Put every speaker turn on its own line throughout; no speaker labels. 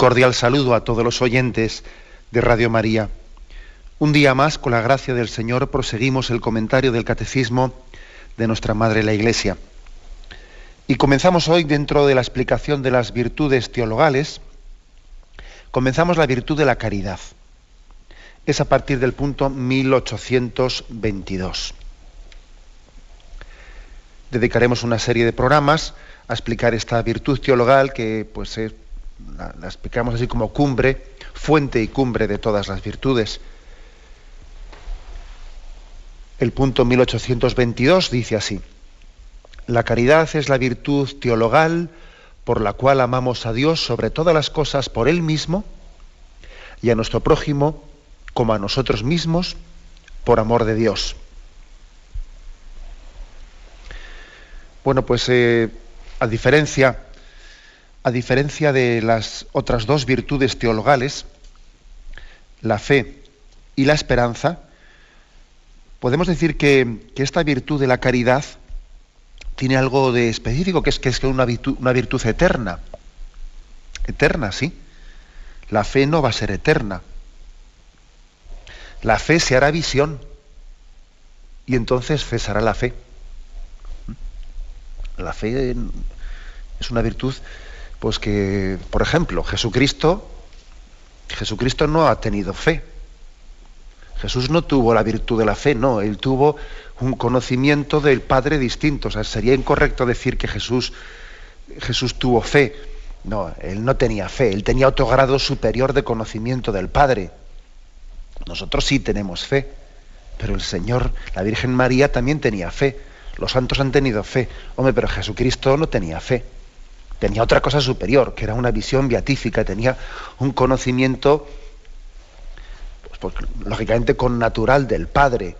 Cordial saludo a todos los oyentes de Radio María. Un día más, con la gracia del Señor, proseguimos el comentario del Catecismo de nuestra Madre la Iglesia. Y comenzamos hoy dentro de la explicación de las virtudes teologales, comenzamos la virtud de la caridad. Es a partir del punto 1822. Dedicaremos una serie de programas a explicar esta virtud teologal que pues es la, explicamos así como cumbre, fuente y cumbre de todas las virtudes. El punto 1822 dice así, la caridad es la virtud teologal por la cual amamos a Dios sobre todas las cosas por Él mismo y a nuestro prójimo como a nosotros mismos por amor de Dios. Bueno, pues eh, a diferencia a diferencia de las otras dos virtudes teologales, la fe y la esperanza, podemos decir que, esta virtud de la caridad tiene algo de específico, que es que es una virtud, una virtud eterna. Eterna, sí. La fe no va a ser eterna. La fe se hará visión y entonces cesará la fe. La fe es una virtud pues que, por ejemplo, Jesucristo, Jesucristo no ha tenido fe. Jesús no tuvo la virtud de la fe, no, él tuvo un conocimiento del Padre distinto. O sea, sería incorrecto decir que Jesús, Jesús tuvo fe. No, él no tenía fe, él tenía otro grado superior de conocimiento del Padre. Nosotros sí tenemos fe, pero el Señor, la Virgen María también tenía fe. Los santos han tenido fe. Hombre, pero Jesucristo no tenía fe tenía otra cosa superior, que era una visión beatífica, tenía un conocimiento, pues, lógicamente, con natural del Padre,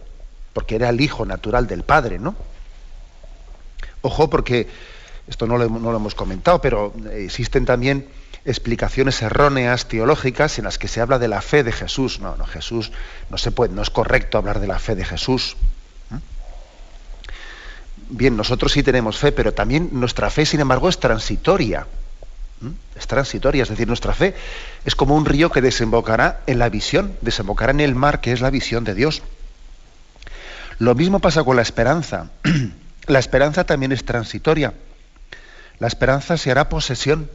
porque era el Hijo natural del Padre, ¿no? Ojo, porque esto no lo, no lo hemos comentado, pero existen también explicaciones erróneas teológicas en las que se habla de la fe de Jesús. No, no, Jesús no se puede, no es correcto hablar de la fe de Jesús bien, nosotros sí tenemos fe, pero también nuestra fe, sin embargo, es transitoria. Es transitoria, es decir, nuestra fe es como un río que desembocará en la visión, desembocará en el mar, que es la visión de Dios. Lo mismo pasa con la esperanza. la esperanza también es transitoria. La esperanza se hará posesión.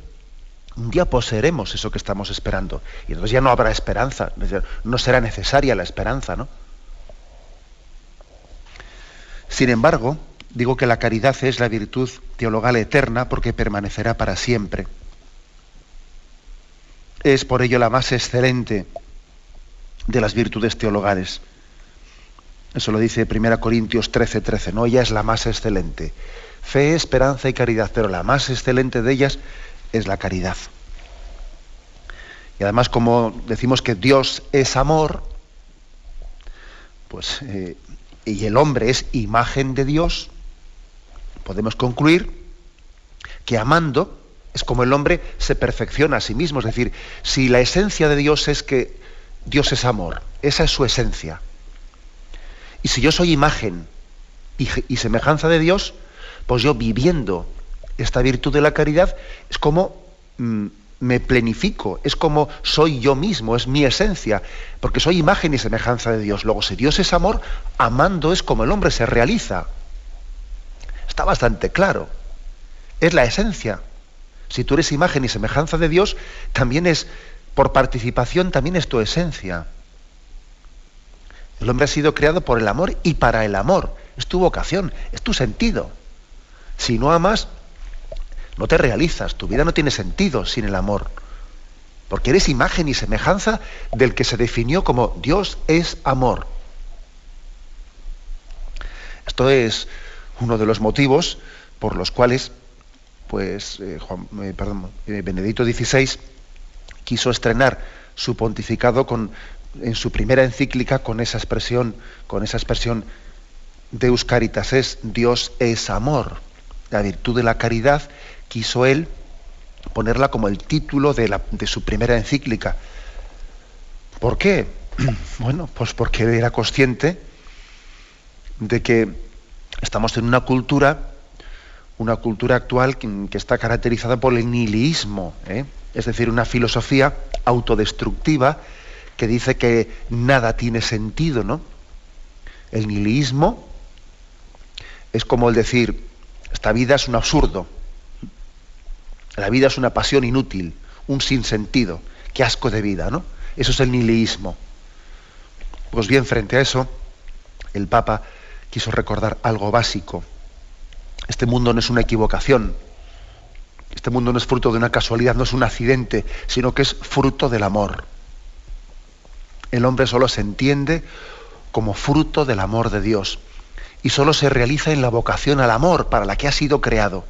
Un día poseeremos eso que estamos esperando. Y entonces ya no habrá esperanza. No será necesaria la esperanza, ¿no? Sin embargo, Digo que la caridad es la virtud teologal eterna porque permanecerá para siempre. Es por ello la más excelente de las virtudes teologales. Eso lo dice 1 Corintios 13, 13, ¿no? Ella es la más excelente. Fe, esperanza y caridad, pero la más excelente de ellas es la caridad. Y además, como decimos que Dios es amor, pues, eh, y el hombre es imagen de Dios, podemos concluir que amando es como el hombre se perfecciona a sí mismo. Es decir, si la esencia de Dios es que Dios es amor, esa es su esencia. Y si yo soy imagen y, semejanza de Dios, pues yo viviendo esta virtud de la caridad es como mm, me plenifico, es como soy yo mismo, es mi esencia, porque soy imagen y semejanza de Dios. Luego, si Dios es amor, amando es como el hombre se realiza. Está bastante claro. Es la esencia. Si tú eres imagen y semejanza de Dios, también es, por participación, también es tu esencia. El hombre ha sido creado por el amor y para el amor. Es tu vocación, es tu sentido. Si no amas, no te realizas. Tu vida no tiene sentido sin el amor. porque eres imagen y semejanza del que se definió como Dios es amor. Esto es uno de los motivos por los cuales pues, eh, Juan, eh, eh, Benedicto XVI quiso estrenar su pontificado con, en su primera encíclica con esa expresión, con esa expresión Deus Caritas es Dios es amor. La virtud de la caridad quiso él ponerla como el título de su primera encíclica. ¿Por qué? Bueno, pues porque era consciente de que estamos en una cultura, una cultura actual que, está caracterizada por el nihilismo, ¿eh? es decir, una filosofía autodestructiva que dice que nada tiene sentido, ¿no? El nihilismo es como el decir, esta vida es un absurdo, la vida es una pasión inútil, un sinsentido, qué asco de vida, ¿no? Eso es el nihilismo. Pues bien, frente a eso, el Papa quiso recordar algo básico. Este mundo no es una equivocación, este mundo no es fruto de una casualidad, no es un accidente, sino que es fruto del amor. El hombre solo se entiende como fruto del amor de Dios y solo se realiza en la vocación al amor para la que ha sido creado.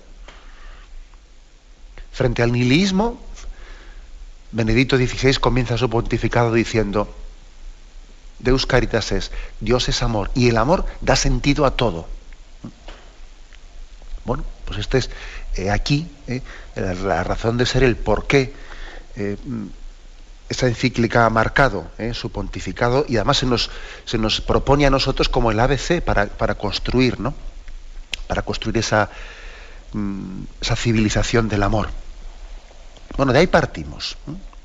Frente al nihilismo, Benedicto XVI comienza su pontificado diciendo, Deus caritas es, Dios es amor, y el amor da sentido a todo. Bueno, pues este es eh, aquí eh, la razón de ser, el por qué eh, esa encíclica ha marcado su pontificado y además se nos, se nos, propone a nosotros como el ABC para, para construir, ¿no? Para construir esa, mm, esa civilización del amor. Bueno, de ahí partimos.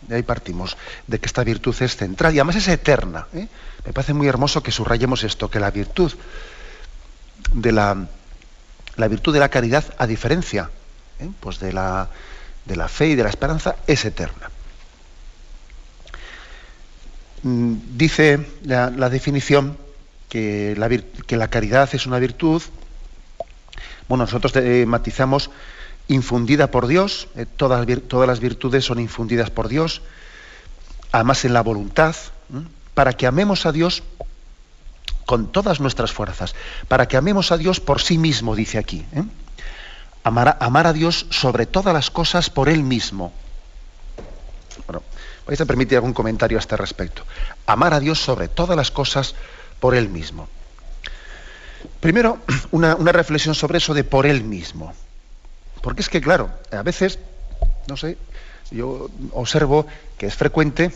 De ahí partimos, de que esta virtud es central y además es eterna. Me parece muy hermoso que subrayemos esto, que la virtud de la, la virtud de la caridad, a diferencia ¿eh? pues de, la, de la fe y de la esperanza, es eterna. Mm, dice la, definición que la, que la, caridad es una virtud, bueno, nosotros eh, matizamos infundida por Dios, eh, todas, las virtudes son infundidas por Dios, además en la voluntad, para que amemos a Dios con todas nuestras fuerzas, para que amemos a Dios por sí mismo, dice aquí. Amar, amar, a Dios sobre todas las cosas por Él mismo. Bueno, vais a permitir algún comentario a este respecto. Amar a Dios sobre todas las cosas por Él mismo. Primero, una, reflexión sobre eso de por Él mismo. Porque es que, claro, a veces, no sé, yo observo que es frecuente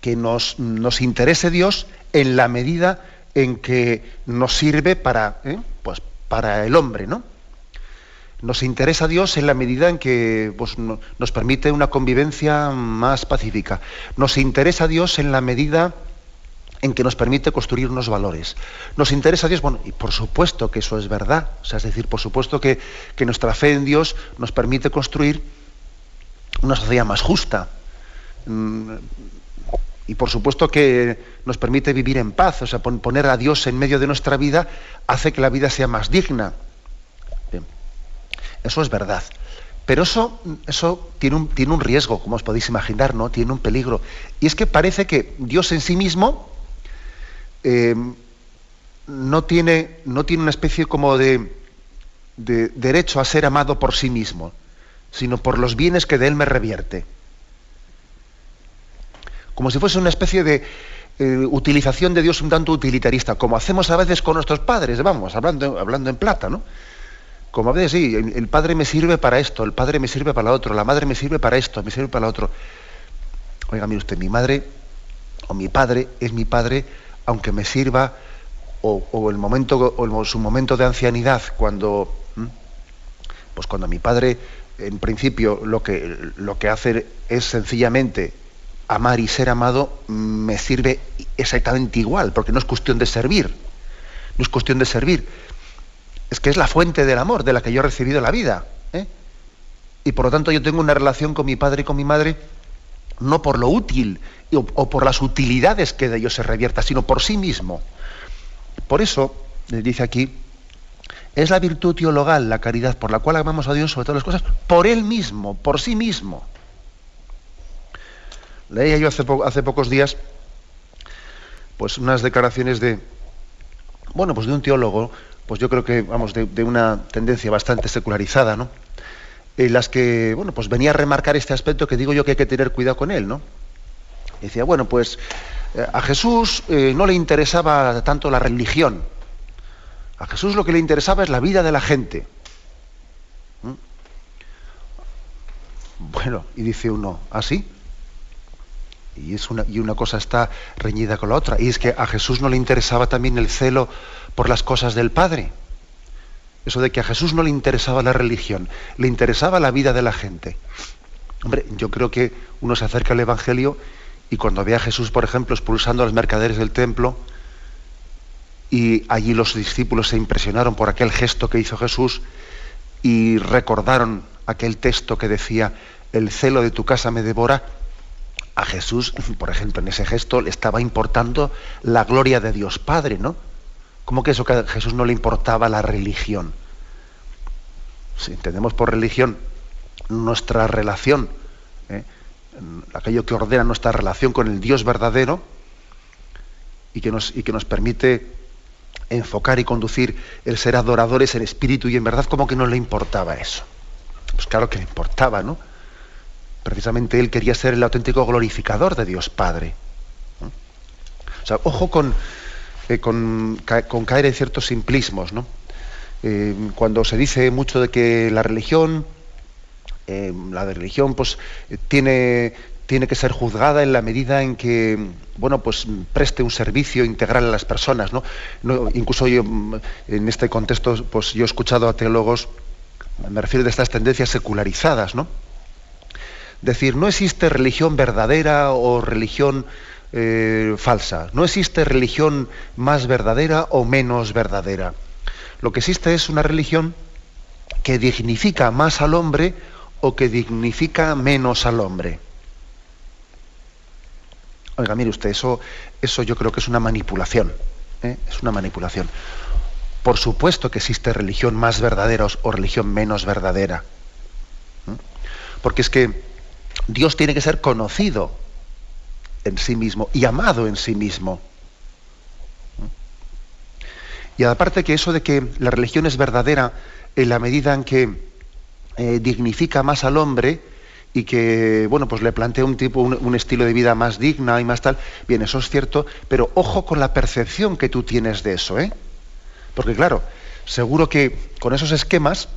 que nos, nos interese Dios en la medida en que nos sirve para, ¿eh? pues, para el hombre, ¿no? Nos interesa Dios en la medida en que pues, nos permite una convivencia más pacífica. Nos interesa Dios en la medida en que nos permite construir unos valores. Nos interesa Dios, bueno, y por supuesto que eso es verdad, o sea, es decir, por supuesto que, nuestra fe en Dios nos permite construir una sociedad más justa. Mm, y por supuesto que nos permite vivir en paz, o sea, poner a Dios en medio de nuestra vida hace que la vida sea más digna. Eso es verdad. Pero eso, eso tiene, un, tiene un riesgo, como os podéis imaginar, ¿no? Tiene un peligro. Y es que parece que Dios en sí mismo eh, no, tiene, no tiene una especie como de, de derecho a ser amado por sí mismo, sino por los bienes que de él me revierte. Como si fuese una especie de eh, utilización de Dios un tanto utilitarista, como hacemos a veces con nuestros padres, vamos, hablando, hablando en plata, ¿no? Como a veces sí, el, padre me sirve para esto, el padre me sirve para lo otro, la madre me sirve para esto, me sirve para lo otro. Oiga, mire usted, mi madre o mi padre es mi padre, aunque me sirva, o, el momento, o su momento de ancianidad, cuando, pues cuando mi padre, en principio, lo que, lo que hace es sencillamente amar y ser amado, me sirve exactamente igual, porque no es cuestión de servir, no es cuestión de servir es que es la fuente del amor de la que yo he recibido la vida. ¿eh? Y por lo tanto yo tengo una relación con mi padre y con mi madre no por lo útil o, por las utilidades que de ellos se revierta, sino por sí mismo. Por eso, le dice aquí, es la virtud teologal, la caridad, por la cual amamos a Dios sobre todas las cosas, por Él mismo, por sí mismo. Leía yo hace, hace pocos días pues unas declaraciones de bueno pues de un teólogo pues yo creo que vamos de, una tendencia bastante secularizada no en las que bueno pues venía a remarcar este aspecto que digo yo que hay que tener cuidado con él no decía bueno pues eh, a Jesús eh, no le interesaba tanto la religión a Jesús lo que le interesaba es la vida de la gente ¿Mm? bueno y dice uno así ¿Ah, y, es una, y una cosa está reñida con la otra. Y es que a Jesús no le interesaba también el celo por las cosas del Padre. Eso de que a Jesús no le interesaba la religión, le interesaba la vida de la gente. Hombre, yo creo que uno se acerca al Evangelio y cuando ve a Jesús, por ejemplo, expulsando a los mercaderes del templo, y allí los discípulos se impresionaron por aquel gesto que hizo Jesús y recordaron aquel texto que decía, el celo de tu casa me devora, a Jesús, por ejemplo, en ese gesto le estaba importando la gloria de Dios Padre, ¿no? ¿Cómo que eso a Jesús no le importaba la religión? Si entendemos por religión nuestra relación, ¿eh? aquello que ordena nuestra relación con el Dios verdadero y que nos, y que nos permite enfocar y conducir el ser adoradores en espíritu y en verdad, como que no le importaba eso. Pues claro que le importaba, ¿no? Precisamente él quería ser el auténtico glorificador de Dios Padre. O sea, ojo con, eh, con, caer en ciertos simplismos. ¿no? Eh, cuando se dice mucho de que la religión, eh, la religión pues, tiene, tiene que ser juzgada en la medida en que bueno pues preste un servicio integral a las personas no, incluso yo en este contexto pues yo he escuchado a teólogos me refiero de estas tendencias secularizadas no decir, no existe religión verdadera o religión eh, falsa, no existe religión más verdadera o menos verdadera. Lo que existe es una religión que dignifica más al hombre o que dignifica menos al hombre. Oiga, mire usted, eso, eso yo creo que es una manipulación. ¿eh? Es una manipulación. Por supuesto que existe religión más verdadera o religión menos verdadera. Porque es que Dios tiene que ser conocido en sí mismo y amado en sí mismo. Y aparte que eso de que la religión es verdadera en la medida en que eh, dignifica más al hombre y que, bueno, pues le plantea un tipo, un, estilo de vida más digna y más tal, bien, eso es cierto, pero ojo con la percepción que tú tienes de eso, ¿eh? Porque claro, seguro que con esos esquemas,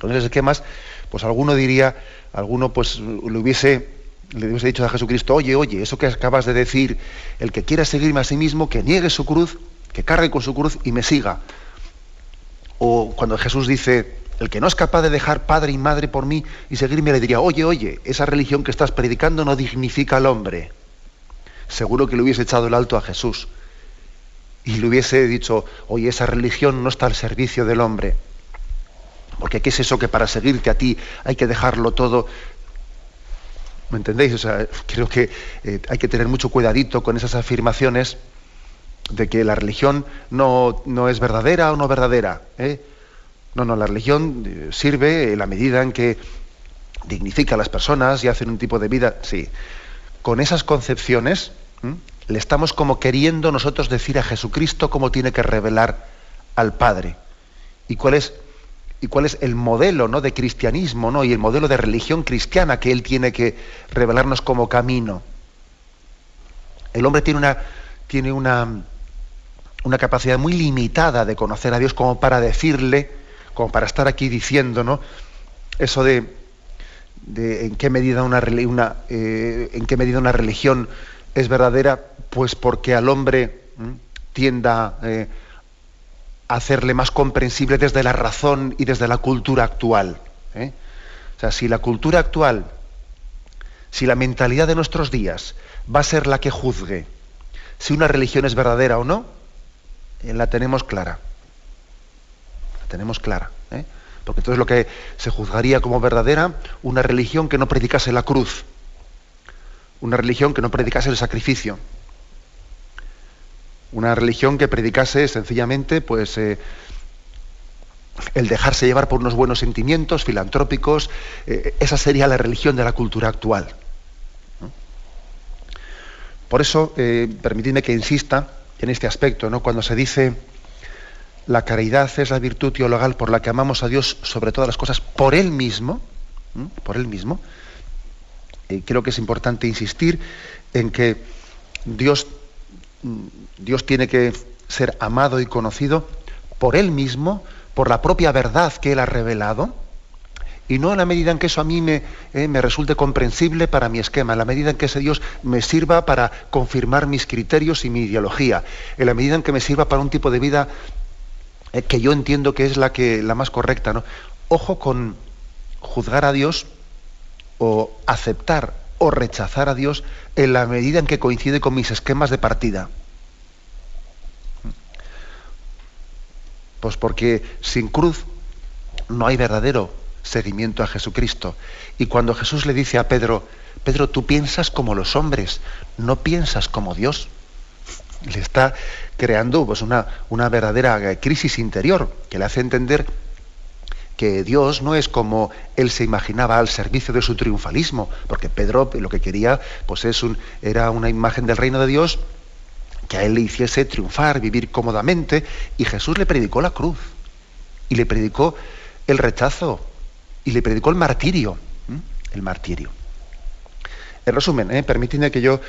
con esos esquemas, pues alguno diría, alguno pues le hubiese, le hubiese dicho a Jesucristo, oye, oye, eso que acabas de decir, el que quiera seguirme a sí mismo, que niegue su cruz, que cargue con su cruz y me siga. O cuando Jesús dice, el que no es capaz de dejar padre y madre por mí y seguirme, le diría, oye, oye, esa religión que estás predicando no dignifica al hombre. Seguro que le hubiese echado el alto a Jesús y le hubiese dicho, oye, esa religión no está al servicio del hombre. Porque ¿qué es eso que para seguirte a ti hay que dejarlo todo? ¿Me entendéis? O sea, creo que eh, hay que tener mucho cuidadito con esas afirmaciones de que la religión no, es verdadera o no verdadera. ¿eh? No, no, la religión eh, sirve en la medida en que dignifica a las personas y hace un tipo de vida. Sí. Con esas concepciones le estamos como queriendo nosotros decir a Jesucristo cómo tiene que revelar al Padre. ¿Y cuál es y cuál es el modelo ¿no? de cristianismo ¿no? y el modelo de religión cristiana que él tiene que revelarnos como camino. El hombre tiene una, tiene una, una capacidad muy limitada de conocer a Dios como para decirle, como para estar aquí diciendo, ¿no? Eso de, en qué medida una, una eh, en qué medida una religión es verdadera, pues porque al hombre tienda eh, hacerle más comprensible desde la razón y desde la cultura actual. ¿eh? O sea, si la cultura actual, si la mentalidad de nuestros días va a ser la que juzgue si una religión es verdadera o no, eh, la tenemos clara. La tenemos clara. ¿eh? Porque entonces lo que se juzgaría como verdadera, una religión que no predicase la cruz, una religión que no predicase el sacrificio, una religión que predicase sencillamente pues, eh, el dejarse llevar por unos buenos sentimientos filantrópicos. Eh, esa sería la religión de la cultura actual. Por eso, eh, permitidme que insista en este aspecto, ¿no? Cuando se dice la caridad es la virtud teologal por la que amamos a Dios sobre todas las cosas por Él mismo, por Él mismo, creo que es importante insistir en que Dios, Dios tiene que ser amado y conocido por Él mismo, por la propia verdad que Él ha revelado, y no en la medida en que eso a mí me, eh, me, resulte comprensible para mi esquema, en la medida en que ese Dios me sirva para confirmar mis criterios y mi ideología, en la medida en que me sirva para un tipo de vida eh, que yo entiendo que es la, que, la más correcta. ¿no? Ojo con juzgar a Dios o aceptar o rechazar a Dios en la medida en que coincide con mis esquemas de partida. Pues porque sin cruz no hay verdadero seguimiento a Jesucristo. Y cuando Jesús le dice a Pedro, Pedro, tú piensas como los hombres, no piensas como Dios le está creando pues, una, una verdadera crisis interior que le hace entender que Dios no es como él se imaginaba al servicio de su triunfalismo, porque Pedro lo que quería pues es un, era una imagen del reino de Dios que a él le hiciese triunfar, vivir cómodamente, y Jesús le predicó la cruz, y le predicó el rechazo, y le predicó el martirio, el martirio. En resumen, ¿eh? que yo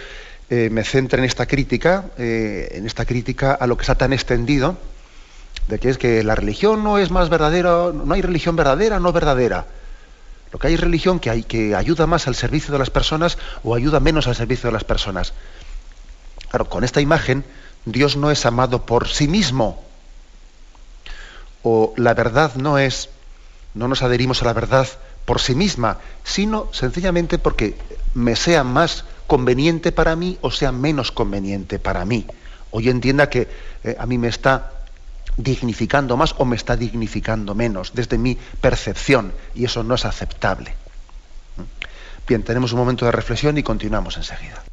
eh, me centra en esta crítica, eh, en esta crítica a lo que está tan extendido, de que es que la religión no es más verdadera, no hay religión verdadera, no verdadera. Lo que hay es religión que, hay, que ayuda más al servicio de las personas o ayuda menos al servicio de las personas. Claro, con esta imagen, Dios no es amado por sí mismo. O la verdad no es, no nos adherimos a la verdad por sí misma, sino sencillamente porque me sea más conveniente para mí o sea menos conveniente para mí. O yo entienda que eh, a mí me está dignificando más o me está dignificando menos desde mi percepción y eso no es aceptable. Bien, tenemos un momento de reflexión y continuamos enseguida.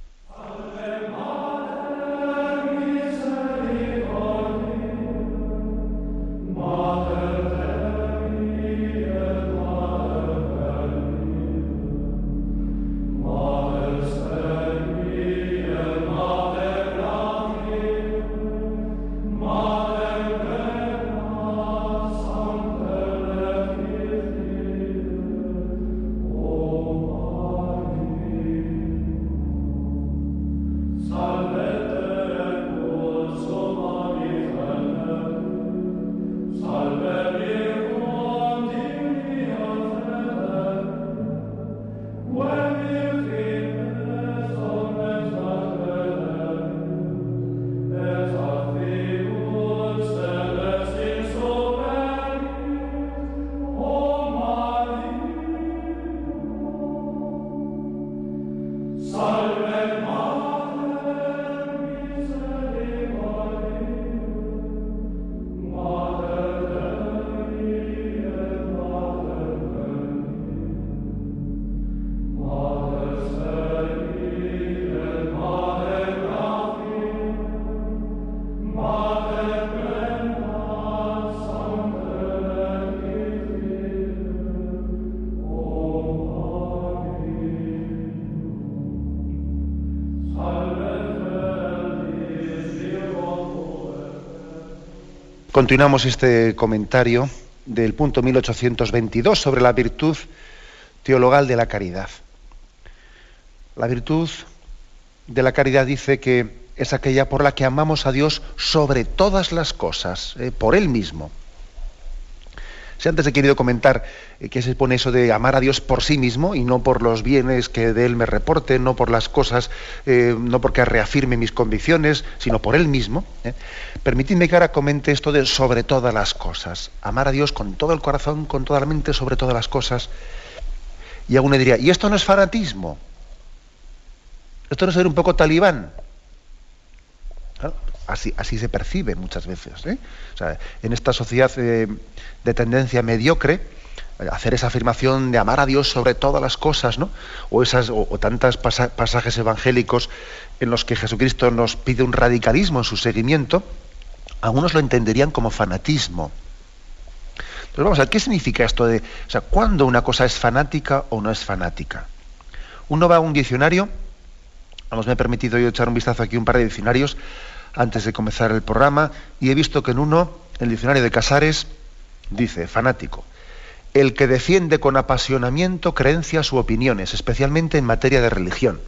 Continuamos este comentario del punto 1822 sobre la virtud teologal de la caridad. La virtud de la caridad dice que es aquella por la que amamos a Dios sobre todas las cosas, eh, por Él mismo. Si antes he querido comentar eh, que se pone eso de amar a Dios por sí mismo y no por los bienes que de Él me reporte, no por las cosas, eh, no porque reafirme mis convicciones, sino por Él mismo. ¿eh? Permitidme que ahora comente esto de sobre todas las cosas. Amar a Dios con todo el corazón, con toda la mente, sobre todas las cosas. Y aún le diría, ¿y esto no es fanatismo? ¿Esto no es ser un poco talibán? Así, se percibe muchas veces. ¿eh? en esta sociedad eh, de tendencia mediocre, hacer esa afirmación de amar a Dios sobre todas las cosas, ¿no? o, esas, o, tantos pasajes evangélicos en los que Jesucristo nos pide un radicalismo en su seguimiento, algunos lo entenderían como fanatismo. Pero vamos a ver, ¿qué significa esto de, o sea, cuándo una cosa es fanática o no es fanática? Uno va a un diccionario Vamos, me he permitido yo echar un vistazo aquí un par de diccionarios antes de comenzar el programa y he visto que en uno, el diccionario de Casares, dice, fanático, el que defiende con apasionamiento creencias u opiniones, especialmente en materia de religión.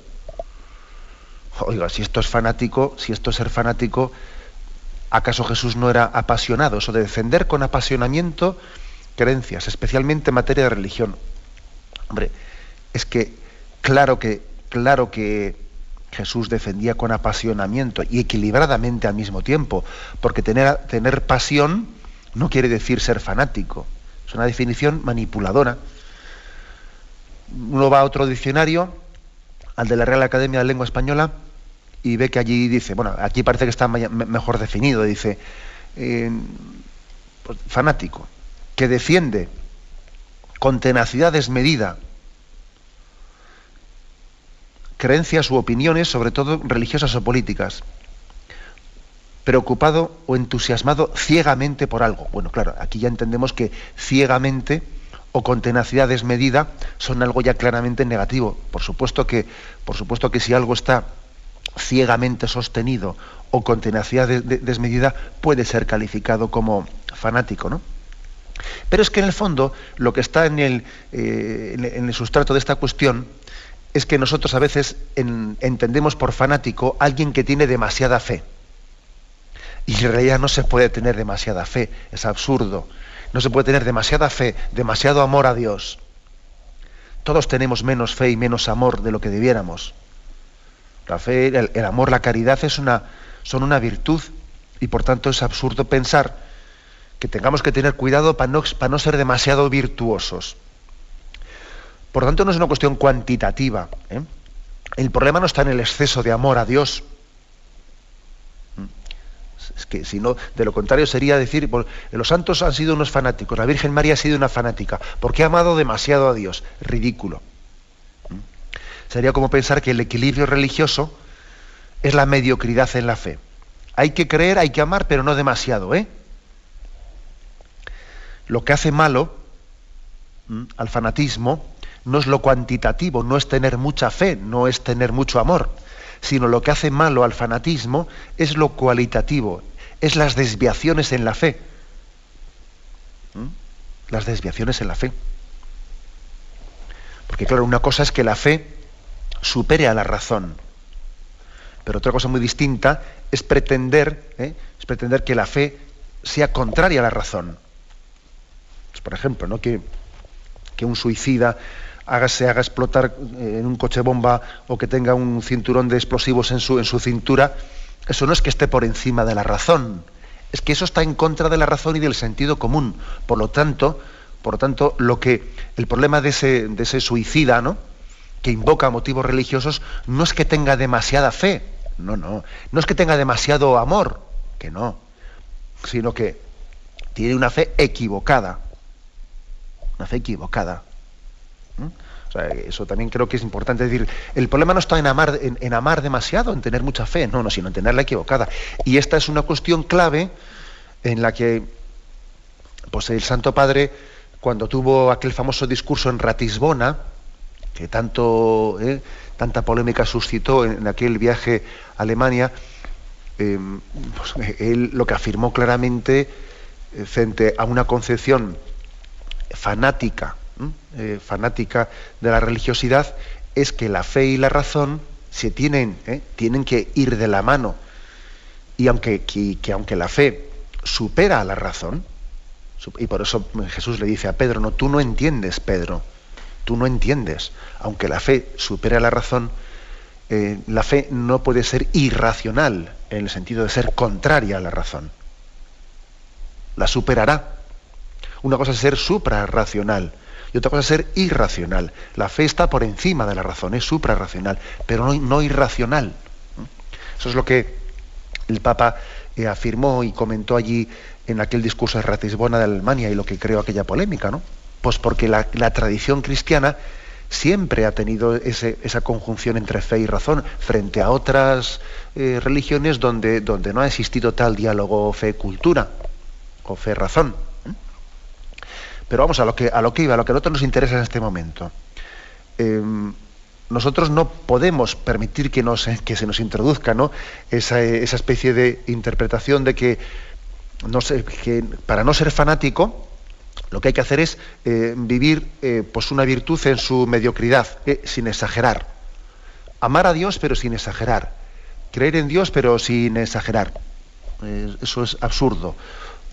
Oiga, si esto es fanático, si esto es ser fanático, ¿acaso Jesús no era apasionado? Eso de defender con apasionamiento creencias, especialmente en materia de religión. Hombre, es que claro que, claro que Jesús defendía con apasionamiento y equilibradamente al mismo tiempo, porque tener, tener pasión no quiere decir ser fanático, es una definición manipuladora. Uno va a otro diccionario, al de la Real Academia de Lengua Española, y ve que allí dice, bueno, aquí parece que está mejor definido, dice, eh, pues, fanático, que defiende con tenacidad desmedida creencias u opiniones, sobre todo religiosas o políticas, preocupado o entusiasmado ciegamente por algo. Bueno, claro, aquí ya entendemos que ciegamente o con tenacidad desmedida son algo ya claramente negativo. Por supuesto que, por supuesto que si algo está ciegamente sostenido o con tenacidad desmedida puede ser calificado como fanático, ¿no? Pero es que en el fondo lo que está en el, eh, en el sustrato de esta cuestión es que nosotros a veces entendemos por fanático alguien que tiene demasiada fe. Y en realidad no se puede tener demasiada fe, es absurdo. No se puede tener demasiada fe, demasiado amor a Dios. Todos tenemos menos fe y menos amor de lo que debiéramos. La fe, el, amor, la caridad es una, son una virtud y por tanto es absurdo pensar que tengamos que tener cuidado para no, para no ser demasiado virtuosos. Por tanto, no es una cuestión cuantitativa. ¿eh? El problema no está en el exceso de amor a Dios. Que si no, de lo contrario sería decir, los santos han sido unos fanáticos, la Virgen María ha sido una fanática, porque ha amado demasiado a Dios. Ridículo. Sería como pensar que el equilibrio religioso es la mediocridad en la fe. Hay que creer, hay que amar, pero no demasiado, ¿eh? Lo que hace malo al fanatismo no es lo cuantitativo, no es tener mucha fe, no es tener mucho amor, sino lo que hace malo al fanatismo es lo cualitativo, es las desviaciones en la fe. ¿Mm? Las desviaciones en la fe. Porque claro, una cosa es que la fe supere a la razón, pero otra cosa muy distinta es pretender, ¿eh? es pretender que la fe sea contraria a la razón. Pues, por ejemplo, ¿no? que, que un suicida haga, se haga explotar eh, en un coche bomba o que tenga un cinturón de explosivos en su, en su cintura, eso no es que esté por encima de la razón, es que eso está en contra de la razón y del sentido común. Por lo tanto, por lo tanto, lo que el problema de ese, de ese suicida, ¿no? que invoca motivos religiosos, no es que tenga demasiada fe, no, no, no es que tenga demasiado amor, que no, sino que tiene una fe equivocada, una fe equivocada eso también creo que es importante decir. El problema no está en amar, en, amar demasiado, en tener mucha fe, no, no, sino en tenerla equivocada. Y esta es una cuestión clave en la que pues, el Santo Padre, cuando tuvo aquel famoso discurso en Ratisbona, que tanto, eh, tanta polémica suscitó en aquel viaje a Alemania, em, pues, él lo que afirmó claramente eh, frente a una concepción fanática eh, fanática de la religiosidad es que la fe y la razón se tienen, eh, tienen que ir de la mano. Y aunque, que, aunque la fe supera a la razón, y por eso Jesús le dice a Pedro, no, tú no entiendes, Pedro, tú no entiendes. Aunque la fe supera a la razón, eh, la fe no puede ser irracional en el sentido de ser contraria a la razón. La superará. Una cosa es ser suprarracional y otra cosa es ser irracional. La fe está por encima de la razón, es suprarracional, pero no, irracional. Eso es lo que el Papa eh, afirmó y comentó allí en aquel discurso de Ratisbona de Alemania y lo que creó aquella polémica, ¿no? Pues porque la, tradición cristiana siempre ha tenido esa conjunción entre fe y razón frente a otras eh, religiones donde, donde no ha existido tal diálogo fe-cultura o fe-razón. Pero vamos a lo que, a lo que iba, a lo que a nosotros nos interesa en este momento. Em, nosotros no podemos permitir que, nos, que se nos introduzca ¿no? esa, esa, especie de interpretación de que, no sé, que para no ser fanático, lo que hay que hacer es eh, vivir eh, pues una virtud en su mediocridad, eh, sin exagerar. Amar a Dios pero sin exagerar. Creer en Dios pero sin exagerar. eso es absurdo,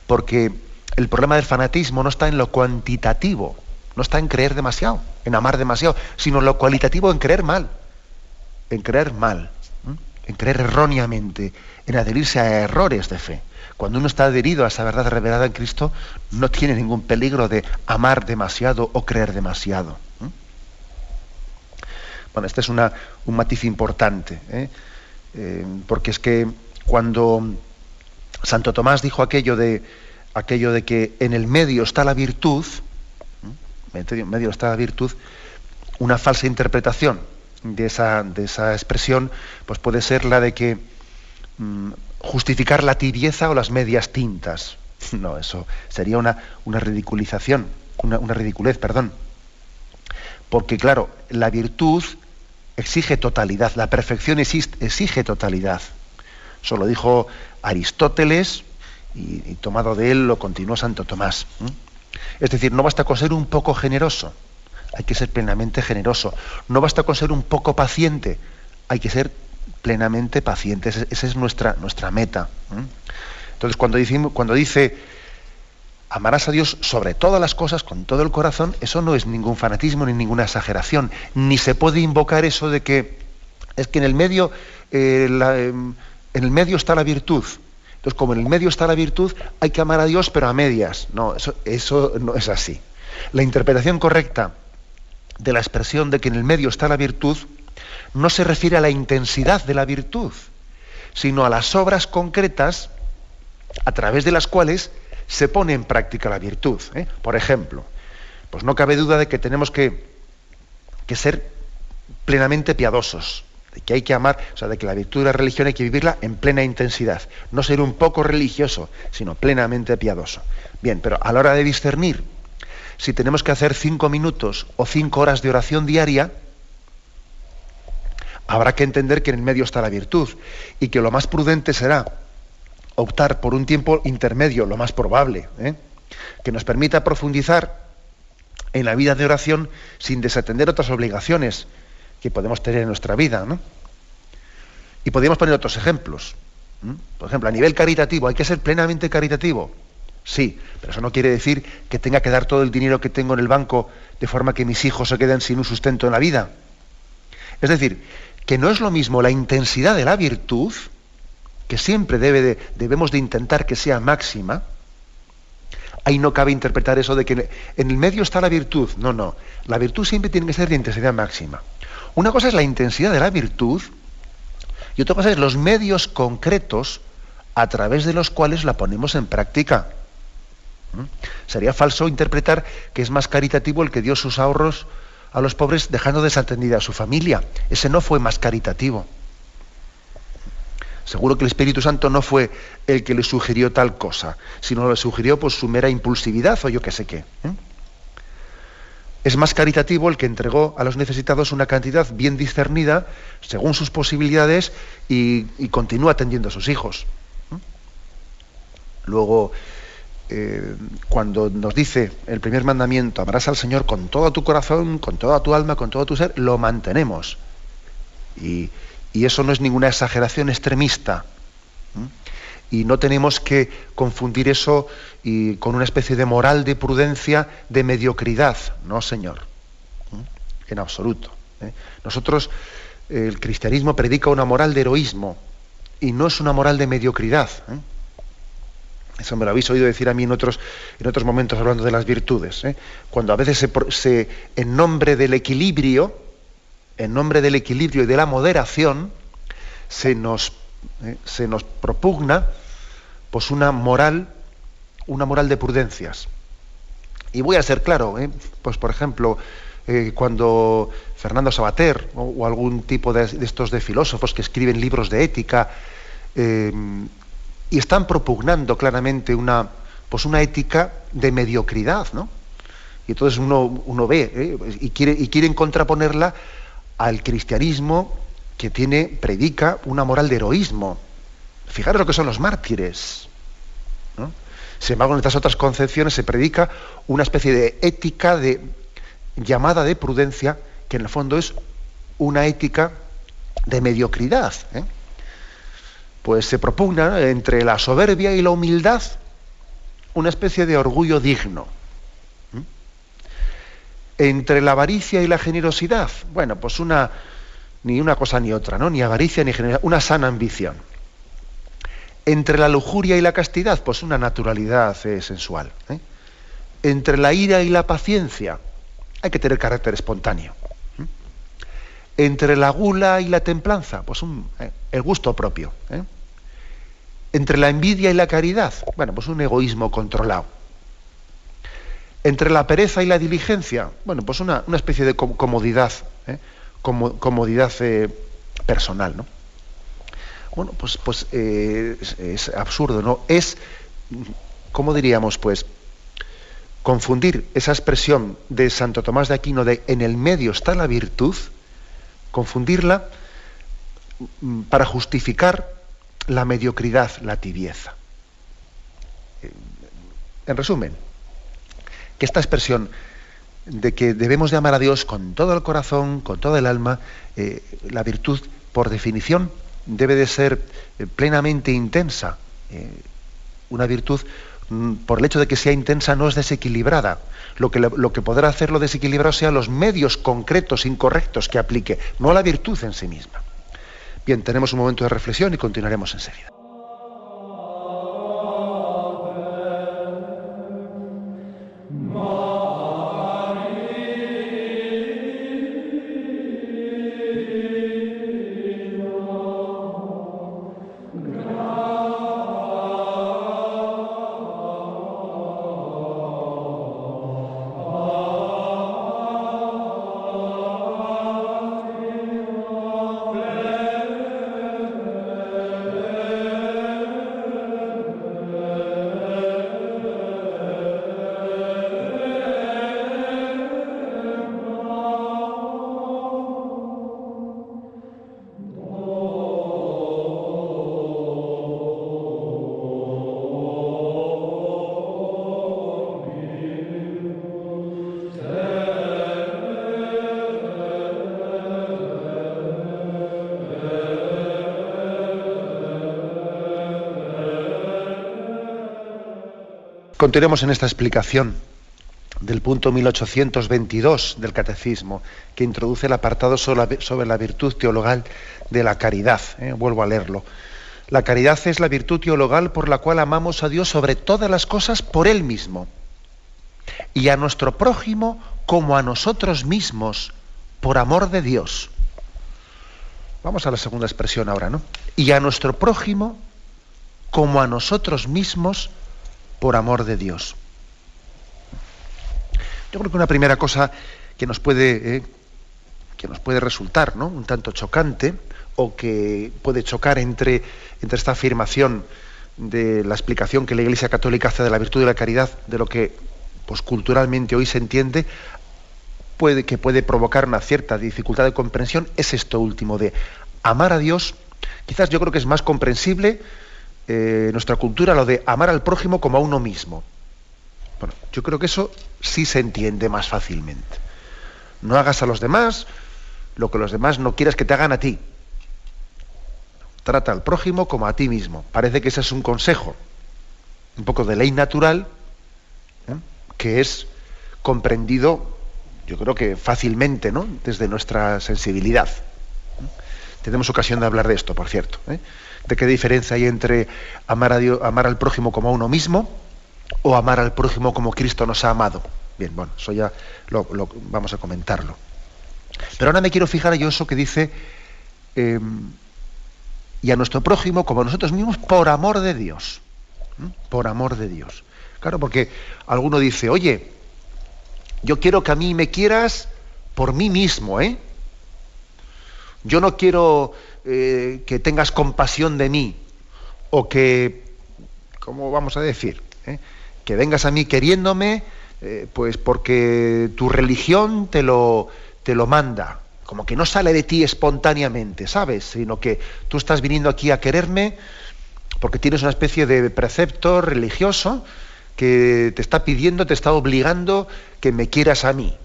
porque el problema del fanatismo no está en lo cuantitativo, no está en creer demasiado, en amar demasiado, sino en lo cualitativo, en creer mal, en creer mal, en creer erróneamente, en adherirse a errores de fe. Cuando uno está adherido a esa verdad revelada en Cristo, no tiene ningún peligro de amar demasiado o creer demasiado. Bueno, este es un matiz importante, ¿eh? Eh, porque es que cuando Santo Tomás dijo aquello de, aquello de que en el medio está la virtud, en el medio está la virtud, una falsa interpretación de esa, de esa expresión pues puede ser la de que mm, justificar la tibieza o las medias tintas. No, eso sería una, una ridiculización, una, una ridiculez, perdón. Porque claro, la virtud exige totalidad, la perfección exige totalidad. Eso lo dijo Aristóteles y, tomado de él lo continuó Santo Tomás. Es decir, no basta con ser un poco generoso, hay que ser plenamente generoso. No basta con ser un poco paciente, hay que ser plenamente pacientes. Esa es nuestra, nuestra meta. Entonces, cuando, cuando dice amarás a Dios sobre todas las cosas, con todo el corazón, eso no es ningún fanatismo ni ninguna exageración. Ni se puede invocar eso de que es que en el medio, eh, em, en el medio está la virtud. Entonces, como en el medio está la virtud, hay que amar a Dios, pero a medias. No, eso, no es así. La interpretación correcta de la expresión de que en el medio está la virtud no se refiere a la intensidad de la virtud, sino a las obras concretas a través de las cuales se pone en práctica la virtud. ¿eh? Por ejemplo, pues no cabe duda de que tenemos que, que, ser plenamente piadosos, de que hay que amar, o sea, de que la virtud de la religión hay que vivirla en plena intensidad, no ser un poco religioso, sino plenamente piadoso. Bien, pero a la hora de discernir si tenemos que hacer cinco minutos o cinco horas de oración diaria, habrá que entender que en el medio está la virtud y que lo más prudente será optar por un tiempo intermedio, lo más probable, ¿eh? que nos permita profundizar en la vida de oración sin desatender otras obligaciones que podemos tener en nuestra vida. Y podríamos poner otros ejemplos. Por ejemplo, a nivel caritativo, ¿hay que ser plenamente caritativo? Sí, pero eso no quiere decir que tenga que dar todo el dinero que tengo en el banco de forma que mis hijos se queden sin un sustento en la vida. Es decir, que no es lo mismo la intensidad de la virtud, que siempre debe debemos de intentar que sea máxima, ahí no cabe interpretar eso de que en el medio está la virtud. No, no. La virtud siempre tiene que ser de intensidad máxima. Una cosa es la intensidad de la virtud y otra cosa es los medios concretos a través de los cuales la ponemos en práctica. ¿Mm? Sería falso interpretar que es más caritativo el que dio sus ahorros a los pobres dejando desatendida a su familia. Ese no fue más caritativo. Seguro que el Espíritu Santo no fue el que le sugirió tal cosa, sino le sugirió por su mera impulsividad o yo qué sé qué. ¿eh? Es más caritativo el que entregó a los necesitados una cantidad bien discernida, según sus posibilidades, y, continúa atendiendo a sus hijos. ¿eh? Luego, eh, cuando nos dice el primer mandamiento, amarás al Señor con todo tu corazón, con toda tu alma, con todo tu ser, lo mantenemos. Y, eso no es ninguna exageración extremista. Y no tenemos que confundir eso y, con una especie de moral de prudencia, de mediocridad. No, Señor. En absoluto. ¿eh? Nosotros, el cristianismo predica una moral de heroísmo y no es una moral de mediocridad. ¿eh? Eso me lo habéis oído decir a mí en otros, en otros momentos hablando de las virtudes. ¿eh? Cuando a veces se, en nombre del equilibrio, en nombre del equilibrio y de la moderación, se nos, se nos propugna pues una moral, una moral de prudencias. Y voy a ser claro, ¿eh? pues por ejemplo, cuando Fernando Sabater o, algún tipo de, estos de filósofos que escriben libros de ética, y están propugnando claramente una, pues una ética de mediocridad, ¿no? Y entonces uno, uno ve ¿eh? y, quiere, y quieren contraponerla al cristianismo que tiene, predica una moral de heroísmo. Fijaros lo que son los mártires. Sin embargo, en estas otras concepciones se predica una especie de ética de llamada de prudencia, que en el fondo es una ética de mediocridad. ¿eh? Pues se propugna entre la soberbia y la humildad una especie de orgullo digno. Entre la avaricia y la generosidad, bueno, pues una ni una cosa ni otra, ¿no? Ni avaricia ni generosidad, una sana ambición. Entre la lujuria y la castidad, pues una naturalidad eh, sensual. ¿eh? Entre la ira y la paciencia, hay que tener carácter espontáneo. Entre la gula y la templanza, pues eh, el gusto propio. Entre la envidia y la caridad, bueno, pues un egoísmo controlado. Entre la pereza y la diligencia, bueno, pues una, especie de comodidad, comodidad personal, ¿no? Bueno, pues, pues eh, es, absurdo, ¿no? Es, ¿cómo diríamos? Pues confundir esa expresión de Santo Tomás de Aquino de en el medio está la virtud, confundirla mm, para justificar la mediocridad, la tibieza. En resumen, que esta expresión de que debemos de amar a Dios con todo el corazón, con todo el alma, eh, la virtud, por definición, debe de ser eh, plenamente intensa. Eh, una virtud, mm, por el hecho de que sea intensa, no es desequilibrada. Lo que, lo que podrá hacerlo desequilibrado sean los medios concretos, incorrectos que aplique, no la virtud en sí misma. Bien, tenemos un momento de reflexión y continuaremos enseguida. Continuemos en esta explicación del punto 1822 del Catecismo, que introduce el apartado sobre la virtud teologal de la caridad. ¿eh? Vuelvo a leerlo. La caridad es la virtud teologal por la cual amamos a Dios sobre todas las cosas por Él mismo y a nuestro prójimo como a nosotros mismos por amor de Dios. Vamos a la segunda expresión ahora, ¿no? Y a nuestro prójimo como a nosotros mismos por amor de Dios. Yo creo que una primera cosa que nos puede, eh, que nos puede resultar ¿no? un tanto chocante o que puede chocar entre, entre esta afirmación de la explicación que la Iglesia Católica hace de la virtud de la caridad, de lo que pues, culturalmente hoy se entiende, puede, que puede provocar una cierta dificultad de comprensión, es esto último de amar a Dios. Quizás yo creo que es más comprensible eh, nuestra cultura lo de amar al prójimo como a uno mismo. Bueno, yo creo que eso sí se entiende más fácilmente. No hagas a los demás lo que los demás no quieras que te hagan a ti. Trata al prójimo como a ti mismo. Parece que ese es un consejo, un poco de ley natural, ¿eh? que es comprendido, yo creo que fácilmente, ¿no? Desde nuestra sensibilidad. ¿eh? Tenemos ocasión de hablar de esto, por cierto de qué diferencia hay entre amar, a Dios, amar al prójimo como a uno mismo o amar al prójimo como Cristo nos ha amado. Bien, bueno, eso ya lo, vamos a comentarlo. Pero ahora me quiero fijar yo eso que dice, em, y a nuestro prójimo como a nosotros mismos por amor de Dios. Por amor de Dios. Claro, porque alguno dice, oye, yo quiero que a mí me quieras por mí mismo, ¿eh? Yo no quiero eh, que tengas compasión de mí o que, ¿cómo vamos a decir? ¿Eh? Que vengas a mí queriéndome, eh, pues porque tu religión te lo, te lo manda. como que no sale de ti espontáneamente, ¿sabes? Sino que tú estás viniendo aquí a quererme porque tienes una especie de precepto religioso que te está pidiendo, te está obligando que me quieras a mí.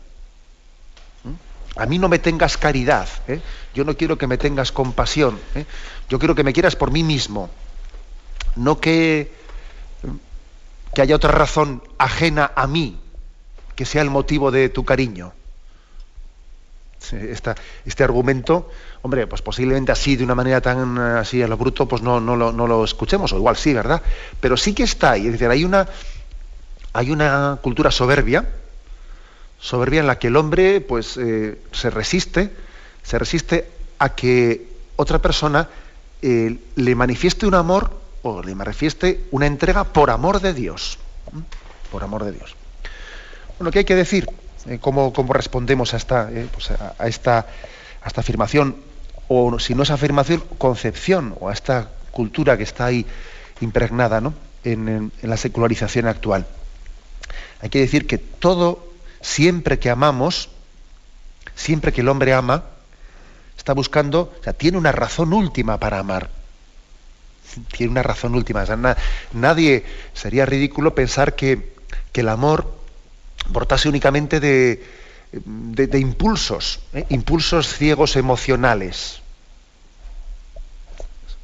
A mí no me tengas caridad, ¿eh? yo no quiero que me tengas compasión, ¿eh? yo quiero que me quieras por mí mismo, no que, que haya otra razón ajena a mí que sea el motivo de tu cariño este argumento, hombre, pues posiblemente así, de una manera tan así a lo bruto, pues no, no, lo, no lo escuchemos, o igual sí, ¿verdad? Pero sí que está ahí, es decir, hay una, hay una cultura soberbia, soberbia en la que el hombre pues eh, se resiste, se resiste a que otra persona eh, le manifieste un amor o le manifieste una entrega por amor de Dios. Por amor de Dios. Bueno, ¿qué hay que decir? Eh, cómo, respondemos a esta, pues a, esta, esta afirmación, o si no es afirmación, concepción, o a esta cultura que está ahí impregnada en, la secularización actual. Hay que decir que todo, siempre que amamos, siempre que el hombre ama, está buscando, o sea, tiene una razón última para amar. Tiene una razón última. nadie sería ridículo pensar que, que el amor portase únicamente de, de, impulsos, ¿eh? impulsos ciegos emocionales.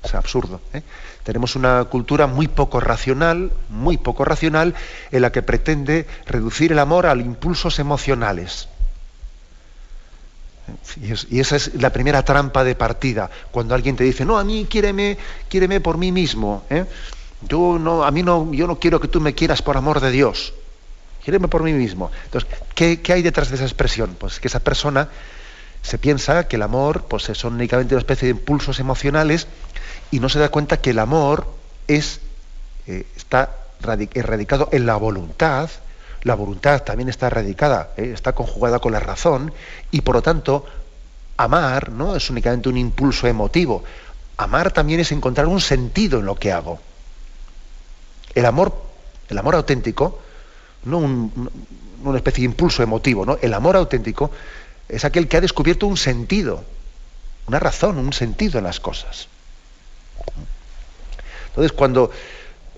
Es absurdo. ¿eh? Tenemos una cultura muy poco racional, muy poco racional, en la que pretende reducir el amor a impulsos emocionales. Y, esa es la primera trampa de partida. Cuando alguien te dice, no, a mí quiéreme, quiéreme por mí mismo. ¿eh? Yo no, a mí no, yo no quiero que tú me quieras por amor de Dios. Quiereme por mí mismo. Entonces, ¿qué, hay detrás de esa expresión? Pues que esa persona se piensa que el amor pues, son únicamente una especie de impulsos emocionales y no se da cuenta que el amor es, eh, está radicado en la voluntad, la voluntad también está radicada, eh, está conjugada con la razón, y por lo tanto, amar no es únicamente un impulso emotivo. Amar también es encontrar un sentido en lo que hago. El amor, el amor auténtico, no una especie de impulso emotivo, ¿no? El amor auténtico es aquel que ha descubierto un sentido, una razón, un sentido en las cosas. Entonces, cuando,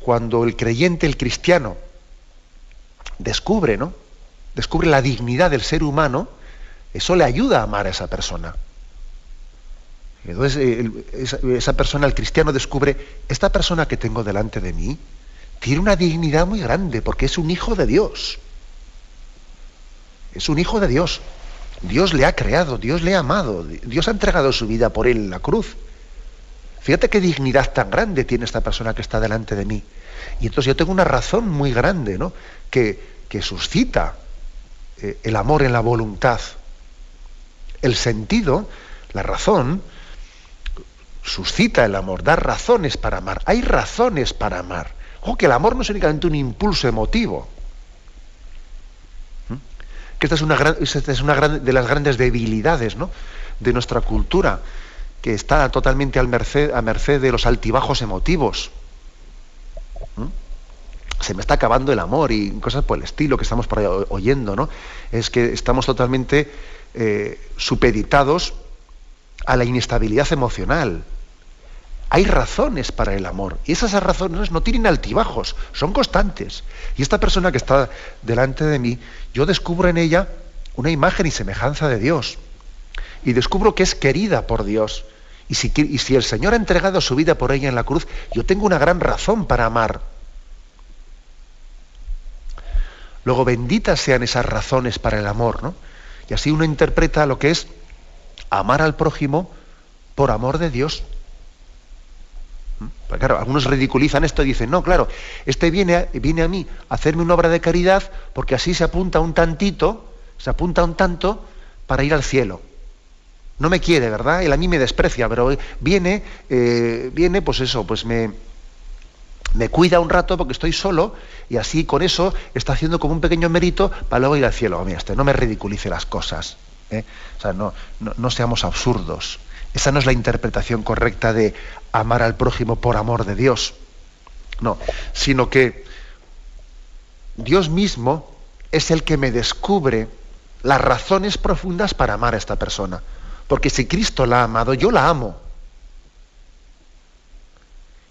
cuando el creyente, el cristiano, descubre, ¿no? Descubre la dignidad del ser humano, eso le ayuda a amar a esa persona. Entonces, esa, esa persona, el cristiano, descubre, esta persona que tengo delante de mí, tiene una dignidad muy grande porque es un hijo de Dios. Es un hijo de Dios. Dios le ha creado, Dios le ha amado, Dios ha entregado su vida por él en la cruz. Fíjate qué dignidad tan grande tiene esta persona que está delante de mí. Y entonces yo tengo una razón muy grande, ¿no? Que, que suscita eh, el amor en la voluntad. El sentido, la razón, suscita el amor, da razones para amar. Hay razones para amar. Ojo, que el amor no es únicamente un impulso emotivo. Que esta es una, de las grandes debilidades de nuestra cultura, que está totalmente a merced de los altibajos emotivos. Se me está acabando el amor y cosas por el estilo que estamos por ahí oyendo, ¿no? Es que estamos totalmente eh, supeditados a la inestabilidad emocional. Hay razones para el amor y esas razones no tienen altibajos, son constantes. Y esta persona que está delante de mí, yo descubro en ella una imagen y semejanza de Dios. Y descubro que es querida por Dios. Y si, y si el Señor ha entregado su vida por ella en la cruz, yo tengo una gran razón para amar. Luego, benditas sean esas razones para el amor, ¿no? Y así uno interpreta lo que es amar al prójimo por amor de Dios. Pues claro, algunos ridiculizan esto y dicen, no, claro, este viene, viene a mí a hacerme una obra de caridad porque así se apunta un tantito, se apunta un tanto para ir al cielo. No me quiere, ¿verdad? Él a mí me desprecia, pero viene, eh, viene, pues eso, pues me, me cuida un rato porque estoy solo y así con eso está haciendo como un pequeño mérito para luego ir al cielo. Mira, este, no me ridiculice las cosas. ¿eh? O sea, no, no seamos absurdos. Esa no es la interpretación correcta de amar al prójimo por amor de Dios. No, sino que Dios mismo es el que me descubre las razones profundas para amar a esta persona. Porque si Cristo la ha amado, yo la amo.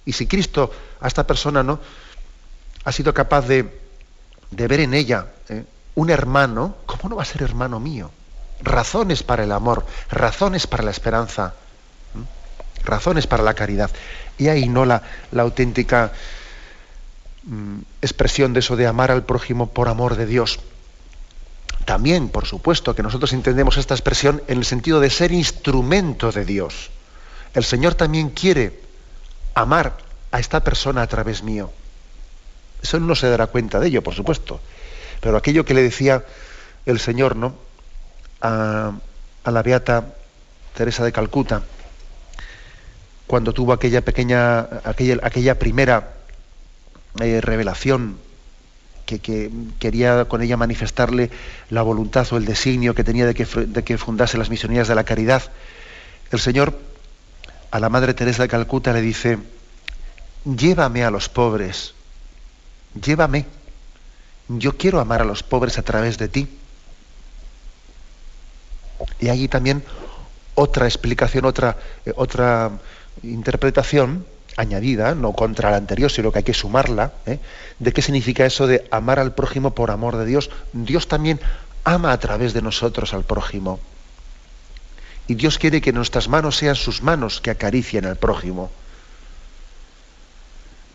Y si Cristo a esta persona no ha sido capaz de, ver en ella ¿eh? un hermano, ¿cómo no va a ser hermano mío? Razones para el amor, razones para la esperanza, razones para la caridad. Y ahí no la, la auténtica mm, expresión de eso de amar al prójimo por amor de Dios. También, por supuesto, que nosotros entendemos esta expresión en el sentido de ser instrumento de Dios. El Señor también quiere amar a esta persona a través mío. Eso no se dará cuenta de ello, por supuesto. Pero aquello que le decía el Señor, ¿no? A, la beata Teresa de Calcuta, cuando tuvo aquella pequeña, aquella, aquella primera eh, revelación que, quería con ella manifestarle la voluntad o el designio que tenía de que, de que fundase las misionerías de la caridad. El Señor a la Madre Teresa de Calcuta le dice, llévame a los pobres, llévame, yo quiero amar a los pobres a través de ti. Y allí también otra explicación, otra, eh, otra interpretación añadida, no contra la anterior, sino que hay que sumarla, ¿eh? de qué significa eso de amar al prójimo por amor de Dios. Dios también ama a través de nosotros al prójimo. Y Dios quiere que nuestras manos sean sus manos que acaricien al prójimo.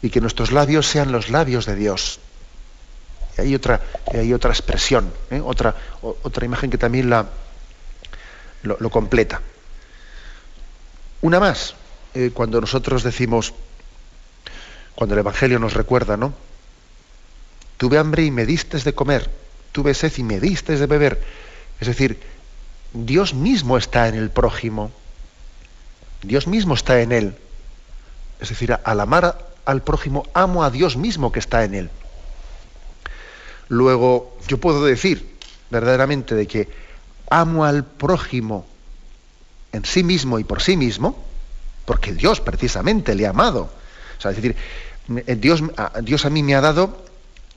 Y que nuestros labios sean los labios de Dios. Y hay otra, hay otra expresión, ¿eh? otra, otra imagen que también la, lo completa. Una más, eh, cuando nosotros decimos, cuando el Evangelio nos recuerda, ¿no? Tuve hambre y me diste de comer, tuve sed y me diste de beber. Es decir, Dios mismo está en el prójimo, Dios mismo está en él. Es decir, al amar al prójimo, amo a Dios mismo que está en él. Luego, yo puedo decir verdaderamente de que amo al prójimo en sí mismo y por sí mismo, porque Dios precisamente le ha amado. O sea, es decir, eh, Dios, Dios a mí me ha dado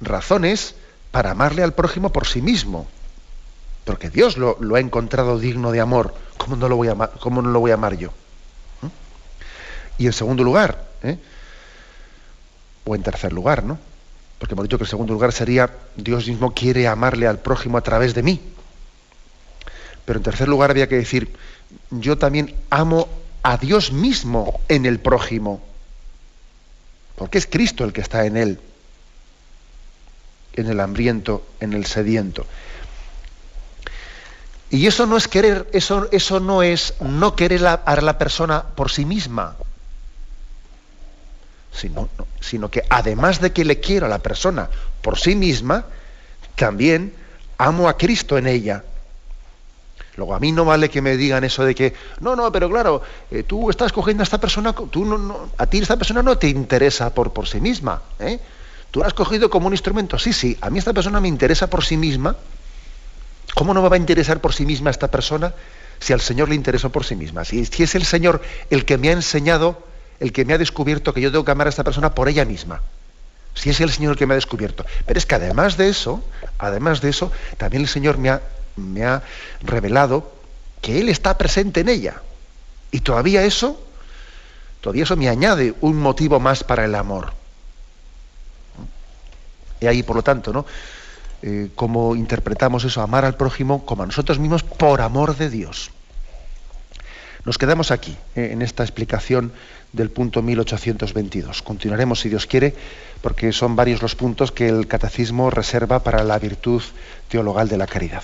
razones para amarle al prójimo por sí mismo. Porque Dios lo, ha encontrado digno de amor. ¿Cómo no lo voy a, amar, cómo no lo voy a amar yo? ¿Mm? Y en segundo lugar, ¿eh? o en tercer lugar, ¿no? Porque hemos dicho que en segundo lugar sería Dios mismo quiere amarle al prójimo a través de mí. Pero en tercer lugar había que decir, yo también amo a Dios mismo en el prójimo. Porque es Cristo el que está en él, en el hambriento, en el sediento. Y eso no es querer, eso, eso no es no querer a la persona por sí misma, sino, sino que además de que le quiero a la persona por sí misma, también amo a Cristo en ella. Luego, a mí no vale que me digan eso de que, no, no, pero claro, eh, tú estás cogiendo a esta persona, tú no, a ti esta persona no te interesa por, por sí misma. ¿eh? Tú la has cogido como un instrumento. Sí, sí, a mí esta persona me interesa por sí misma. ¿Cómo no me va a interesar por sí misma esta persona si al Señor le interesó por sí misma? Si, si es el Señor el que me ha enseñado, el que me ha descubierto que yo tengo que amar a esta persona por ella misma si es el Señor que me ha descubierto. Pero es que además de eso, además de eso, también el Señor me ha me ha revelado que Él está presente en ella. Y todavía eso, todavía eso me añade un motivo más para el amor. Y ahí, por lo tanto, ¿no? Eh, cómo interpretamos eso, amar al prójimo como a nosotros mismos por amor de Dios. Nos quedamos aquí, eh, en esta explicación del punto 1822. Continuaremos, si Dios quiere, porque son varios los puntos que el catecismo reserva para la virtud teologal de la caridad.